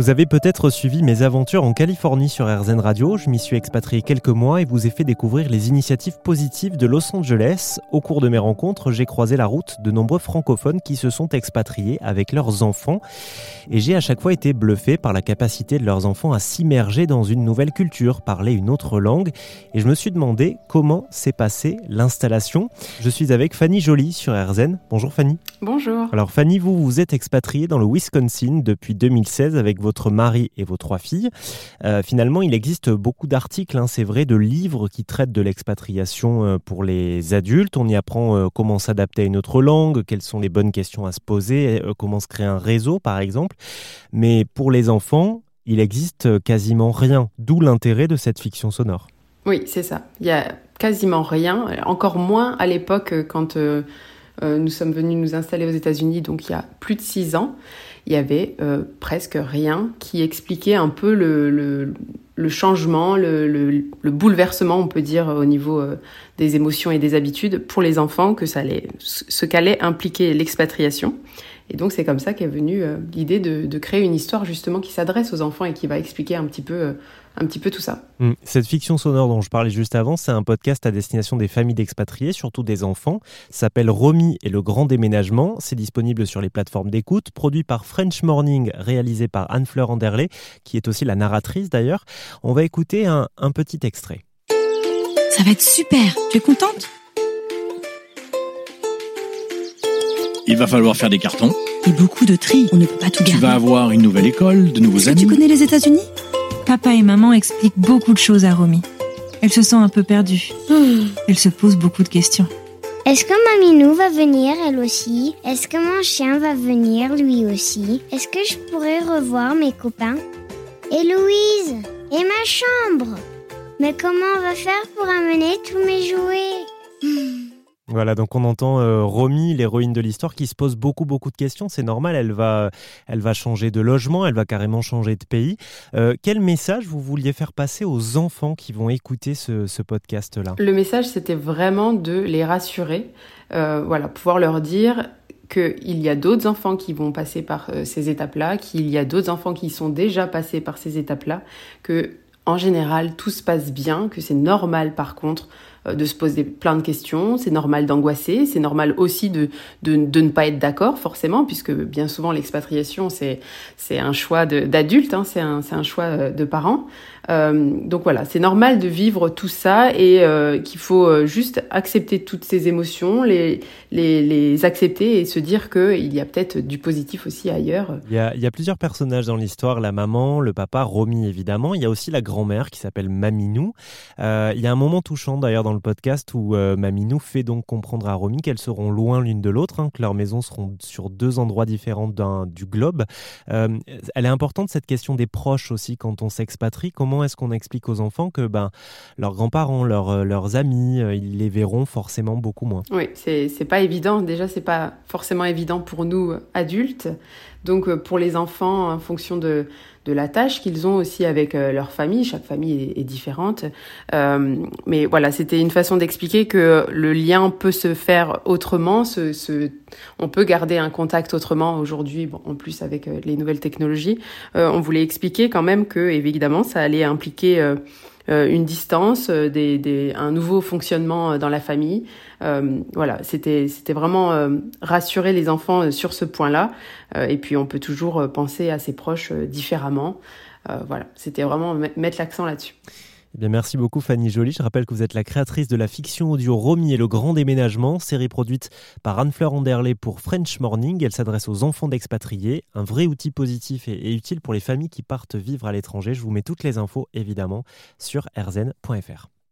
Vous avez peut-être suivi mes aventures en Californie sur RZN Radio. Je m'y suis expatrié quelques mois et vous ai fait découvrir les initiatives positives de Los Angeles. Au cours de mes rencontres, j'ai croisé la route de nombreux francophones qui se sont expatriés avec leurs enfants. Et j'ai à chaque fois été bluffé par la capacité de leurs enfants à s'immerger dans une nouvelle culture, parler une autre langue. Et je me suis demandé comment s'est passée l'installation. Je suis avec Fanny Joly sur RZN. Bonjour Fanny. Bonjour. Alors Fanny, vous vous êtes expatriée dans le Wisconsin depuis 2016 avec votre mari et vos trois filles. Euh, finalement, il existe beaucoup d'articles, hein, c'est vrai, de livres qui traitent de l'expatriation euh, pour les adultes. On y apprend euh, comment s'adapter à une autre langue, quelles sont les bonnes questions à se poser, comment se créer un réseau, par exemple. Mais pour les enfants, il existe quasiment rien, d'où l'intérêt de cette fiction sonore. Oui, c'est ça. Il y a quasiment rien, encore moins à l'époque quand nous sommes venus nous installer aux États-Unis, donc il y a plus de six ans il y avait euh, presque rien qui expliquait un peu le, le, changement, le, le, bouleversement, on peut dire, au niveau euh, des émotions et des habitudes pour les enfants, que ça allait, ce qu'allait impliquer l'expatriation. Et donc c'est comme ça qu'est venue euh, l'idée de, de, créer une histoire justement qui s'adresse aux enfants et qui va expliquer un petit peu un petit peu tout ça. Hmm. Cette fiction sonore dont je parlais juste avant, c'est un podcast à destination des familles d'expatriés, surtout des enfants. s'appelle Romy et le grand déménagement. C'est disponible sur les plateformes d'écoute, produit par French Morning, réalisé par Anne-Fleur Anderley, qui est aussi la narratrice d'ailleurs. On va écouter un, un petit extrait. Ça va être super. Tu es contente? Il va falloir faire des cartons. Et beaucoup de tri. On ne peut pas tout garder. Tu vas avoir une nouvelle école, de nouveaux amis. Tu connais les États-Unis? Papa et maman expliquent beaucoup de choses à Romy. Elle se sent un peu perdue. Hmm. Elle se pose beaucoup de questions. Est-ce que Maminou va venir elle aussi? Est-ce que mon chien va venir lui aussi? Est-ce que je pourrais revoir mes copains? Et Louise? Et ma chambre? Mais comment on va faire pour amener tous mes jouets? Voilà, donc on entend euh, Romy, l'héroïne de l'histoire, qui se pose beaucoup beaucoup de questions. C'est normal, elle va, elle va changer de logement, elle va carrément changer de pays. Euh, quel message vous vouliez faire passer aux enfants qui vont écouter ce, podcast-là? Le message, c'était vraiment de les rassurer, euh, voilà, pouvoir leur dire qu'il y a d'autres enfants qui vont passer par ces étapes-là, qu'il y a d'autres enfants qui sont déjà passés par ces étapes-là, que en général tout se passe bien, que c'est normal par contre de se poser plein de questions, c'est normal d'angoisser, c'est normal aussi de, de, de, ne pas être d'accord forcément, puisque bien souvent l'expatriation c'est, un choix d'adulte, hein, c'est, un, un choix euh, de parents. Euh, donc voilà, c'est normal de vivre tout ça et euh, qu'il faut euh, juste accepter toutes ces émotions, les, les, les accepter et se dire qu'il y a peut-être du positif aussi ailleurs. Il y, a, il y a plusieurs personnages dans l'histoire, la maman, le papa, Romy évidemment, il y a aussi la grand-mère qui s'appelle Maminou. Euh, il y a un moment touchant d'ailleurs dans le podcast où Maminou fait donc comprendre à Romy qu'elles seront loin l'une de l'autre, hein, que leurs maisons seront sur deux endroits différents du globe. elle est importante cette question des proches aussi quand on s'expatrie. Comment est-ce qu'on explique aux enfants que ben, leurs grands-parents, leurs, euh, leurs amis, euh, ils les verront forcément beaucoup moins? Oui, c'est pas évident. Déjà, c'est pas forcément évident pour nous adultes. Donc, euh, pour les enfants, en fonction de, de la tâche qu'ils ont aussi avec leur famille, chaque famille est, différente. mais voilà, c'était une façon d'expliquer que le lien peut se faire autrement. On peut garder un contact autrement aujourd'hui, bon, en plus avec les nouvelles technologies. on voulait expliquer quand même que, évidemment, ça allait impliquer euh, euh, une distance, euh, des, un nouveau fonctionnement dans la famille. voilà, c'était c'était vraiment rassurer les enfants sur ce point-là. et puis on peut toujours penser à ses proches différemment. voilà, c'était vraiment mettre l'accent là-dessus. Eh merci beaucoup Fanny Joly. Je rappelle que vous êtes la créatrice de la fiction audio Romy et le Grand Déménagement, série produite par Anne-Fleur Anderley pour French Morning. Elle s'adresse aux enfants d'expatriés, un vrai outil positif et, utile pour les familles qui partent vivre à l'étranger. Je vous mets toutes les infos évidemment sur rzn.fr.